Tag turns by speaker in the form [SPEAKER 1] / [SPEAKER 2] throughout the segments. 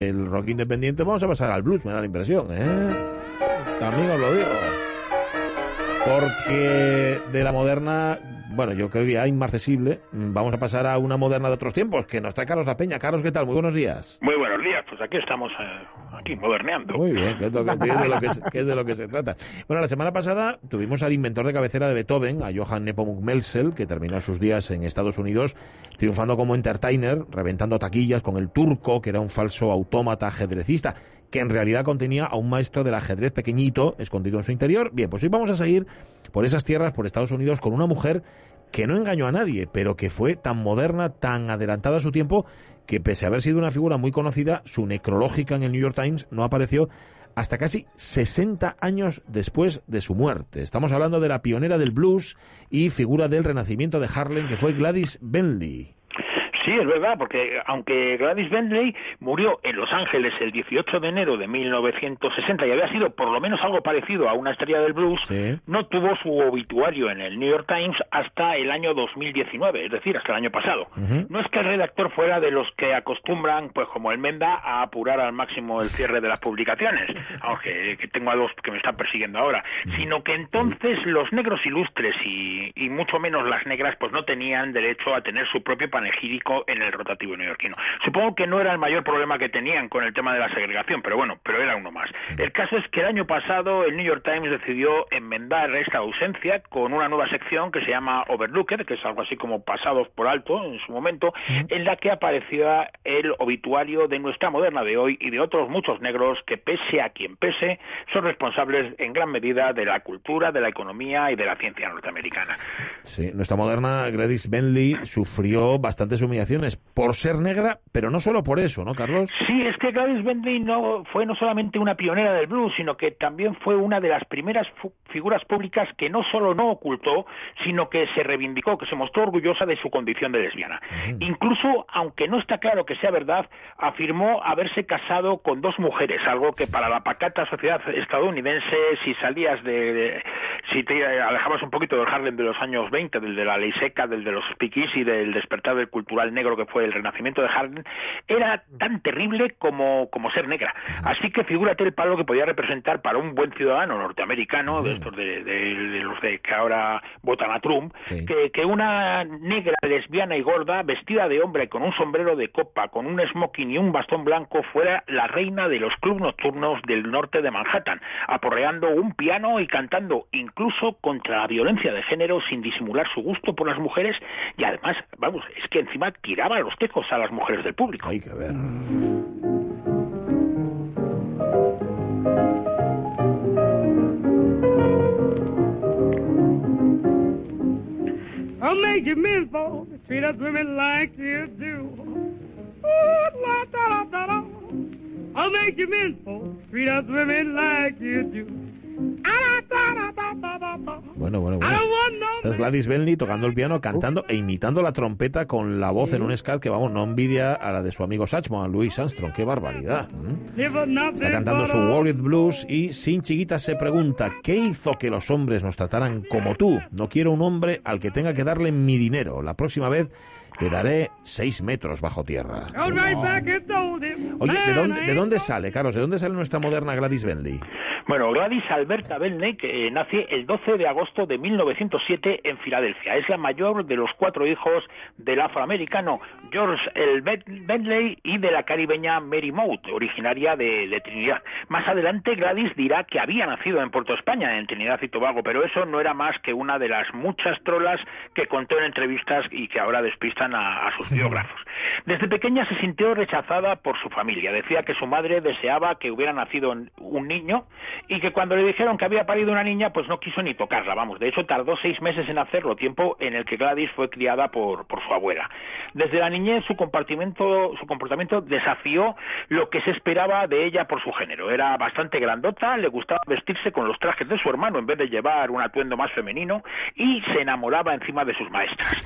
[SPEAKER 1] el rock independiente, vamos a pasar al blues, me da la impresión, ¿eh? También os lo digo. Porque de la moderna, bueno, yo creo que ya inmarcesible, vamos a pasar a una moderna de otros tiempos, que nos trae Carlos La Peña. Carlos, ¿qué tal? Muy buenos días.
[SPEAKER 2] Muy buenos días, pues aquí estamos, eh, aquí moderneando.
[SPEAKER 1] Muy bien, que es, lo que, que es de lo que, se- que es de lo que se trata. Bueno, la semana pasada tuvimos al inventor de cabecera de Beethoven, a Johann Nepomuk Melsel, que terminó sus días en Estados Unidos triunfando como entertainer, reventando taquillas con el turco, que era un falso autómata ajedrecista, que en realidad contenía a un maestro del ajedrez pequeñito escondido en su interior. Bien, pues hoy vamos a seguir por esas tierras, por Estados Unidos, con una mujer que no engañó a nadie, pero que fue tan moderna, tan adelantada a su tiempo, que pese a haber sido una figura muy conocida, su necrológica en el New York Times no apareció hasta casi 60 años después de su muerte. Estamos hablando de la pionera del blues y figura del renacimiento de Harlem, que fue Gladys Bentley.
[SPEAKER 2] Sí, es verdad, porque aunque Gladys Bentley murió en Los Ángeles el 18 de enero de 1960 y había sido por lo menos algo parecido a una estrella del blues,
[SPEAKER 1] Sí.
[SPEAKER 2] no tuvo su obituario en el New York Times hasta el año 2019, es decir, hasta el año pasado. No es que el redactor fuera de los que acostumbran, pues como el Menda, a apurar al máximo el cierre de las publicaciones, aunque que tengo a dos que me están persiguiendo ahora, sino que entonces los negros ilustres y, y mucho menos las negras, pues no tenían derecho a tener su propio panegírico en el rotativo neoyorquino. Supongo que no era el mayor problema que tenían con el tema de la segregación, pero bueno, pero era uno más. El caso es que el año pasado el New York Times decidió enmendar esta ausencia con una nueva sección que se llama Overlooked, que es algo así como pasados por alto en su momento, en la que aparecía el obituario de nuestra moderna de hoy y de otros muchos negros que pese a quien pese son responsables en gran medida de la cultura, de la economía y de la ciencia norteamericana.
[SPEAKER 1] Sí, nuestra moderna Gladys Bentley sufrió bastantes humillaciones por ser negra, pero no solo por eso, ¿no, Carlos?
[SPEAKER 2] Sí, es que Gladys Bentley no fue no solamente una pionera del blues, sino que también fue una de las primeras figuras públicas que no solo no ocultó, sino que se reivindicó, que se mostró orgullosa de su condición de lesbiana. Incluso, aunque no está claro que sea verdad, afirmó haberse casado con dos mujeres, algo que para la pacata sociedad estadounidense, si salías de, de- si te alejabas un poquito del Harlem de los años 20, del de la ley seca, del de los speakeasy, del despertar del cultural negro que fue el renacimiento de Harlem, era tan terrible como, como ser negra. Así que figúrate el palo que podía representar para un buen ciudadano norteamericano, de estos de, de- de los de que ahora votan a Trump,
[SPEAKER 1] Sí.
[SPEAKER 2] que, que una negra lesbiana y gorda, vestida de hombre con un sombrero de copa, con un smoking y un bastón blanco, fuera la reina de los clubs nocturnos del norte de Manhattan, aporreando un piano y cantando incluso contra la violencia de género sin disimular su gusto por las mujeres y además, vamos, es que encima tiraba los tejos a las mujeres del público.
[SPEAKER 1] Hay que ver.
[SPEAKER 3] I'll make you fall, treat us women like you do. Ooh, la, da, da, da, da. I'll make you fall, treat us women like you do.
[SPEAKER 1] Bueno, bueno, bueno. Gladys Bentley tocando el piano, cantando e imitando la trompeta con la voz en un scat que, vamos, no envidia a la de su amigo Satchmo, Louis Armstrong. ¡Qué barbaridad! ¿m?
[SPEAKER 3] Live for nothing
[SPEAKER 1] Está cantando su
[SPEAKER 3] a-
[SPEAKER 1] Worried Blues y Sin Chiquitas se pregunta, ¿qué hizo que los hombres nos trataran como tú? No quiero un hombre al que tenga que darle mi dinero. La próxima vez le daré seis metros bajo tierra. Oye, ¿de
[SPEAKER 3] "Man,
[SPEAKER 1] dónde, ¿de dónde
[SPEAKER 3] gonna-"
[SPEAKER 1] sale, Carlos? ¿De dónde sale nuestra moderna Gladys Bentley?
[SPEAKER 2] Bueno, Gladys Alberta Bentley, que eh, nace el 12 de agosto de 1907 en Filadelfia. Es la mayor de los cuatro hijos del afroamericano George L. Bentley y de la caribeña Mary Maud, originaria de, de Trinidad. Más adelante Gladys dirá que había nacido en Puerto España, en Trinidad y Tobago, pero eso no era más que una de las muchas trolas que contó en entrevistas y que ahora despistan a, a sus biógrafos. Desde pequeña se sintió rechazada por su familia. Decía que su madre deseaba que hubiera nacido un niño y que cuando le dijeron que había parido una niña, pues no quiso ni tocarla, vamos. De hecho, tardó seis meses en hacerlo, tiempo en el que Gladys fue criada por, por su abuela. Desde la niñez su comportamiento, su comportamiento desafió lo que se esperaba de ella por su género. Era bastante grandota, le gustaba vestirse con los trajes de su hermano en vez de llevar un atuendo más femenino y se enamoraba encima de sus maestras.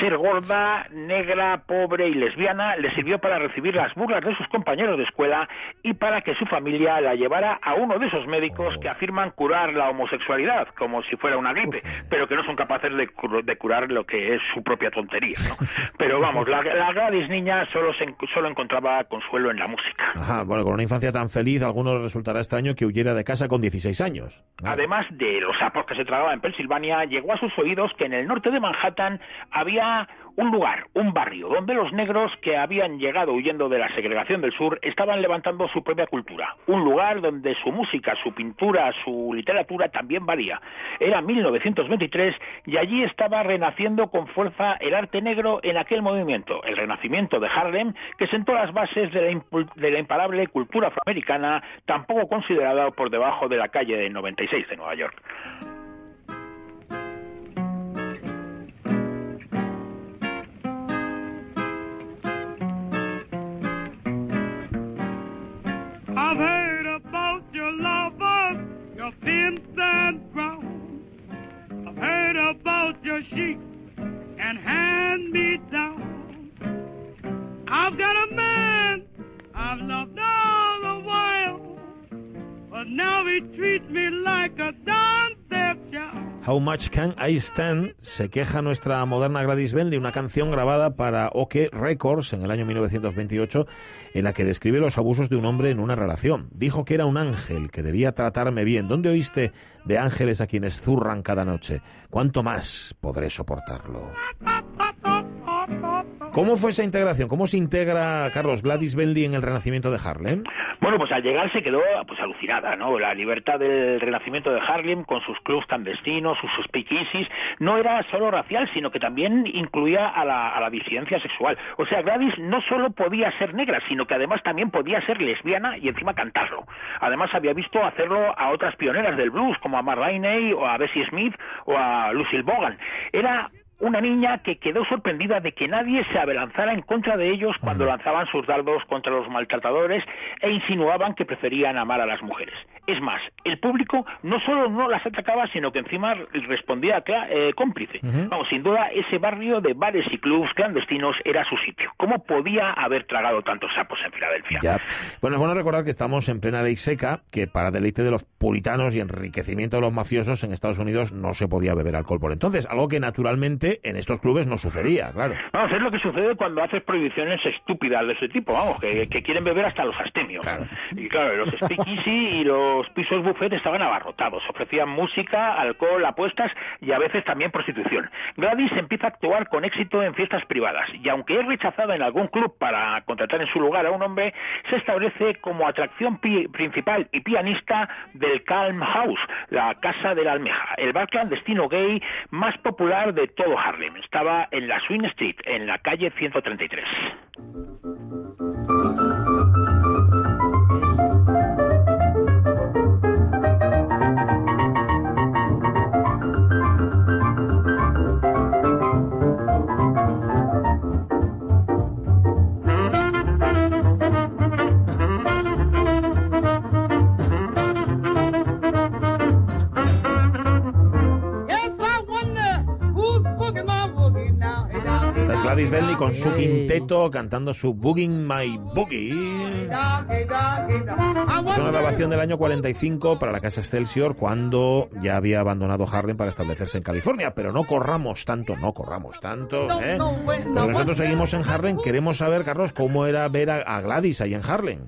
[SPEAKER 2] Ser gorda, negra, pobre y lesbiana le sirvió para recibir las burlas de sus compañeros de escuela y para que su familia la llevara a uno de esos médicos que afirman curar la homosexualidad como si fuera una gripe, pero que no son capaces de, de curar lo que es su propia tontería. ¿no? Pero vamos, la, la Gladys niña solo, se, solo encontraba consuelo en la música.
[SPEAKER 1] Ajá, bueno, con una infancia tan feliz, a algunos resultará extraño que huyera de casa con 16 años.
[SPEAKER 2] Además de los sapos que se tragaba en Pensilvania, llegó a sus oídos que en el norte de Manhattan había un lugar, un barrio, donde los negros que habían llegado huyendo de la segregación del sur estaban levantando su propia cultura. Un lugar donde su música, su pintura, su literatura también valía. Era 1923 y allí estaba renaciendo con fuerza el arte negro en aquel movimiento, el renacimiento de Harlem, que sentó las bases de la, de la imparable cultura afroamericana, tampoco considerada por debajo de la calle de 96 de Nueva York.
[SPEAKER 3] I've got a man I've loved all the while, but now he treats me like a stepchild.
[SPEAKER 1] How Much Can I Stand se queja nuestra moderna Gladys Bell de una canción grabada para OK Records en el año 1928 en la que describe los abusos de un hombre en una relación. Dijo que era un ángel, que debía tratarme bien. ¿Dónde oíste de ángeles a quienes zurran cada noche? ¿Cuánto más podré soportarlo? ¿Cómo fue esa integración? ¿Cómo se integra Carlos Gladys Beldi en el renacimiento de Harlem?
[SPEAKER 2] Bueno, pues al llegar se quedó pues alucinada, ¿no? La libertad del renacimiento de Harlem con sus clubs clandestinos, sus speakeasies, no era solo racial, sino que también incluía a la, a la disidencia sexual. O sea, Gladys no solo podía ser negra, sino que además también podía ser lesbiana y encima cantarlo. Además había visto hacerlo a otras pioneras del blues, como a Mar Rainey o a Bessie Smith o a Lucille Bogan. Era una niña que quedó sorprendida de que nadie se abalanzara en contra de ellos cuando lanzaban sus dardos contra los maltratadores e insinuaban que preferían amar a las mujeres. Es más, el público no solo no las atacaba, sino que encima respondía eh, cómplice. Vamos, sin duda, ese barrio de bares y clubs clandestinos era su sitio. ¿Cómo podía haber tragado tantos sapos en Filadelfia?
[SPEAKER 1] Ya. Bueno, es bueno recordar que estamos en plena ley seca, que para deleite de los puritanos y enriquecimiento de los mafiosos en Estados Unidos no se podía beber alcohol por entonces, algo que naturalmente en estos clubes no sucedía, claro.
[SPEAKER 2] Vamos, es lo que sucede cuando haces prohibiciones estúpidas de ese tipo, vamos, que, que quieren beber hasta los astemios.
[SPEAKER 1] Claro.
[SPEAKER 2] Y claro, los speakeasy y los pisos buffet estaban abarrotados, ofrecían música, alcohol, apuestas y a veces también prostitución. Gladys empieza a actuar con éxito en fiestas privadas y aunque es rechazada en algún club para contratar en su lugar a un hombre, se establece como atracción pi- principal y pianista del Calm House, la Casa de la Almeja, el bar clandestino gay más popular de todo Harlem. Estaba en la Swing Street, en la calle 133.
[SPEAKER 1] Gladys
[SPEAKER 3] down,
[SPEAKER 1] con su quinteto cantando su Booging My Boogie. Es una grabación del año 45 para la Casa Excelsior cuando ya había abandonado Harlem para establecerse en California. Pero no corramos tanto, no corramos tanto. ¿eh? Porque nosotros seguimos en Harlem. Queremos saber, Carlos, cómo era ver a Gladys ahí en Harlem.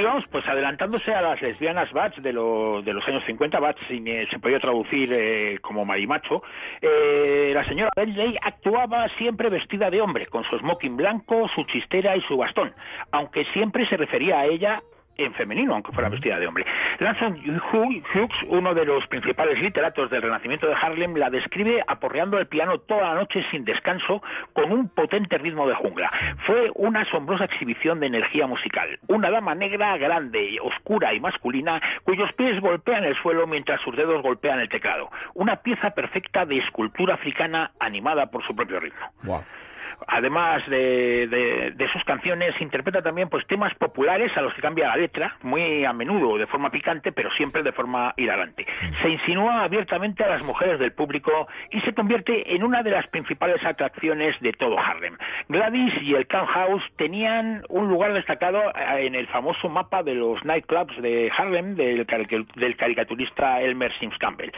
[SPEAKER 2] Sí, vamos, pues adelantándose a las lesbianas Bats de, de los años 50, Bats si me- se podía traducir eh, como marimacho, eh, la señora Bentley actuaba siempre vestida de hombre, con su smoking blanco, su chistera y su bastón, aunque siempre se refería a ella en femenino, aunque fuera vestida de hombre. Lanson Hughes, uno de los principales literatos del Renacimiento de Harlem, la describe aporreando el piano toda la noche sin descanso con un potente ritmo de jungla. Fue una asombrosa exhibición de energía musical. Una dama negra, grande, oscura y masculina, cuyos pies golpean el suelo mientras sus dedos golpean el teclado. Una pieza perfecta de escultura africana animada por su propio ritmo.
[SPEAKER 1] Buah.
[SPEAKER 2] Además de, de, sus canciones, interpreta también pues temas populares a los que cambia la letra, muy a menudo de forma picante, pero siempre de forma hilarante. Se insinúa abiertamente a las mujeres del público y se convierte en una de las principales atracciones de todo Harlem. Gladys y el Can House tenían un lugar destacado eh, en el famoso mapa de los nightclubs de Harlem del, del caricaturista Elmer Sims Campbell.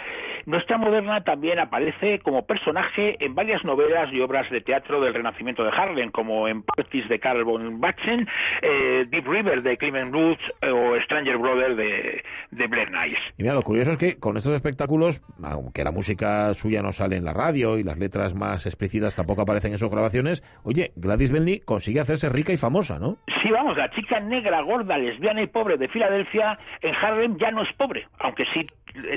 [SPEAKER 2] Nuestra moderna también aparece como personaje en varias novelas y obras de teatro del Renacimiento de Harlem, como en Parties de Carl von Batzen, eh, Deep River de Clement Roots eh, o Stranger Brother de, de Blair Nice.
[SPEAKER 1] Y mira, lo curioso es que con estos espectáculos, aunque la música suya no sale en la radio y las letras más explícitas tampoco aparecen en sus grabaciones, oye, Gladys Bendy consigue hacerse rica y famosa, ¿no?
[SPEAKER 2] Sí, vamos, la chica negra, gorda, lesbiana y pobre de Filadelfia en Harlem ya no es pobre, aunque sí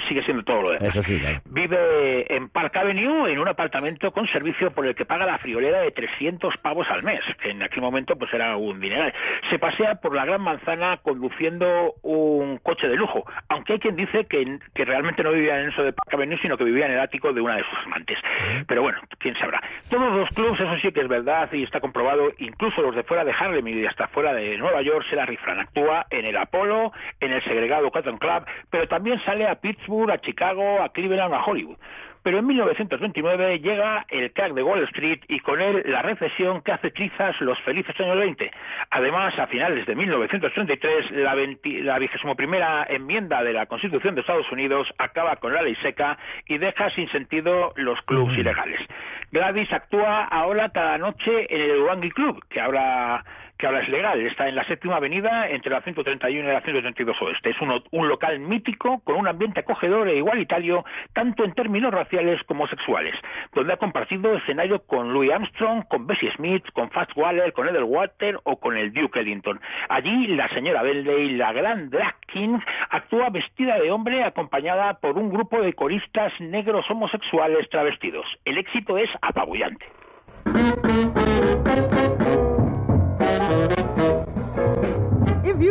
[SPEAKER 2] sigue siendo todo lo demás.
[SPEAKER 1] Eso sí,
[SPEAKER 2] Vive en Park Avenue en un apartamento con servicio por el que paga la friolera de 300 pavos al mes, que en aquel momento pues era un dineral. Se pasea por la Gran Manzana conduciendo un coche de lujo, aunque hay quien dice que, que realmente no vivía en eso de Park Avenue, sino que vivía en el ático de una de sus amantes. Pero bueno, quién sabrá. Todos los clubs, eso sí que es verdad y está comprobado, incluso los de fuera de Harlem y hasta fuera de Nueva York, se la rifran. Actúa en el Apollo, en el segregado Cotton Club, pero también sale a Pittsburgh, a Chicago, a Cleveland a Hollywood. Pero en 1929 llega el crack de Wall Street y con él la recesión que hace trizas los felices años 20. Además, a finales de 1933, la, la vigésimo primera enmienda de la Constitución de Estados Unidos acaba con la ley seca y deja sin sentido los clubs ilegales. Gladys actúa ahora cada noche en el Wangi Club, que ahora que ahora es legal. Está en la séptima avenida entre la 131 y la 132 oeste. Es un, local mítico con un ambiente acogedor e igualitario tanto en términos raciales como sexuales, donde ha compartido escenario con Louis Armstrong, con Bessie Smith, con Fats Waller, con Edel Water o con el Duke Ellington. Allí la señora Bentley, la gran drag king, actúa vestida de hombre acompañada por un grupo de coristas negros homosexuales travestidos. El éxito es apabullante.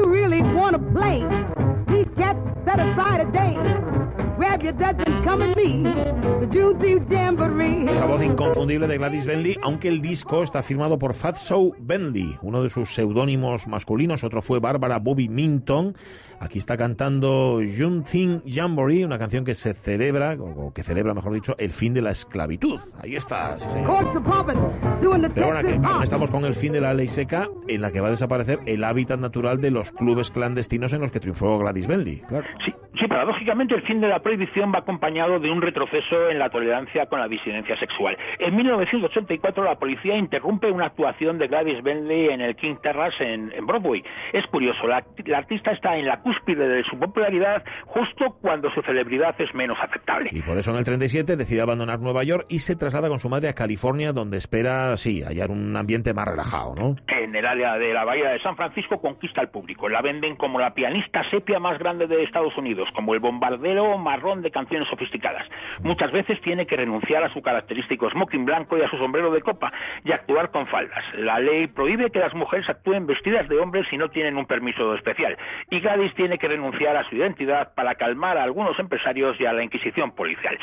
[SPEAKER 3] Really want to play, set aside a day. Grab your come and the Juneteenth Jamboree.
[SPEAKER 1] Esa voz inconfundible de Gladys Bentley, aunque el disco está firmado por Fatso Bentley, uno de sus seudónimos masculinos, otro fue Bárbara Bobby Minton. Aquí está cantando Juneteenth Jamboree, una canción que se celebra, o que celebra, mejor dicho, el fin de la esclavitud. Ahí está, sí, señor. Pero bueno, aquí estamos con el fin de la ley seca, en la que va a desaparecer el hábitat natural de los clubes clandestinos en los que triunfó Gladys Bentley. Claro.
[SPEAKER 2] Sí, sí, paradójicamente el fin de la prohibición va acompañado de un retroceso en la tolerancia con la disidencia sexual. En 1984 la policía interrumpe una actuación de Gladys Bentley en el King Terrace en, en Broadway. Es curioso, la, la artista está en la cúspide de su popularidad justo cuando su celebridad es menos aceptable.
[SPEAKER 1] Y por eso en el 37 decide abandonar Nueva York y se traslada con su madre a California, donde espera, sí, hallar un ambiente más relajado, ¿no?
[SPEAKER 2] En el área de la Bahía de San Francisco conquista al público. La venden como la pianista sepia más grande de Estados Unidos, como el bombardero marrón de canciones sofisticadas. Muchas veces tiene que renunciar a su característico smoking blanco y a su sombrero de copa y actuar con faldas. La ley prohíbe que las mujeres actúen vestidas de hombres si no tienen un permiso especial. Y Gladys tiene que renunciar a su identidad para calmar a algunos empresarios y a la Inquisición policial.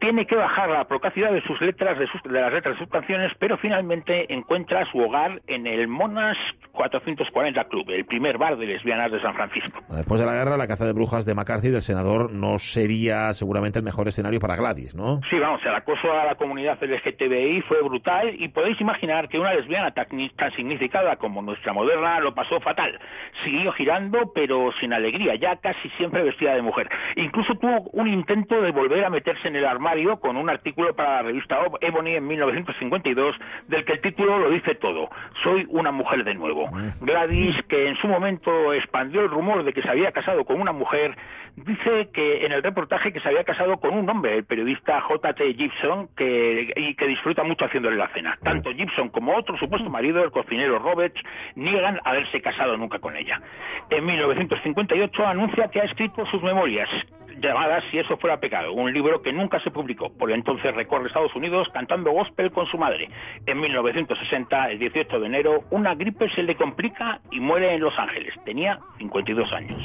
[SPEAKER 2] Tiene que bajar la procacidad de sus letras, de, sus, de las letras de sus canciones, pero finalmente encuentra su hogar en el Monash 440 Club, el primer bar de lesbianas de San Francisco.
[SPEAKER 1] Después de la guerra, la caza de brujas de McCarthy del senador no sería seguramente el mejor escenario para Gladys, ¿no?
[SPEAKER 2] Sí, vamos, el acoso a la comunidad LGTBI fue brutal y podéis imaginar que una lesbiana tan, tan significada como nuestra moderna lo pasó fatal. Siguió girando, pero sin alegría, ya casi siempre vestida de mujer. Incluso tuvo un intento de volver a meterse en el armario con un artículo para la revista Ebony en 1952, del que el título lo dice todo. Soy una mujer de nuevo. Gladys, que en su momento expandió el rumor de que se había casado con una mujer, dice que en el reportaje que se había casado con un hombre, el periodista J.T. Gibson, que, y que disfruta mucho haciéndole la cena. Tanto Gibson como otro supuesto marido, el cocinero Roberts, niegan haberse casado nunca con ella. En 1958 anuncia que ha escrito sus memorias, llamadas Si eso fuera pecado, un libro que nunca se publicó. Por entonces recorre Estados Unidos cantando gospel con su madre. En 1960, el 18 de enero, una gripe se le complica y muere en Los Ángeles. Tenía 52 años.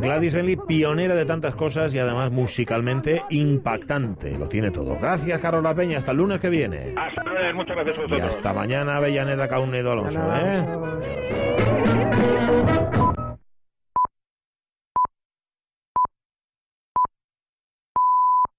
[SPEAKER 1] Gladys Bentley, pionera de tantas cosas y además musicalmente impactante. Lo tiene todo. Gracias, Carola Peña. Hasta el lunes que viene.
[SPEAKER 2] Hasta lunes, muchas gracias a
[SPEAKER 1] Y hasta mañana, Avellaneda Caunedo Alonso. ¿eh?
[SPEAKER 4] Thank you.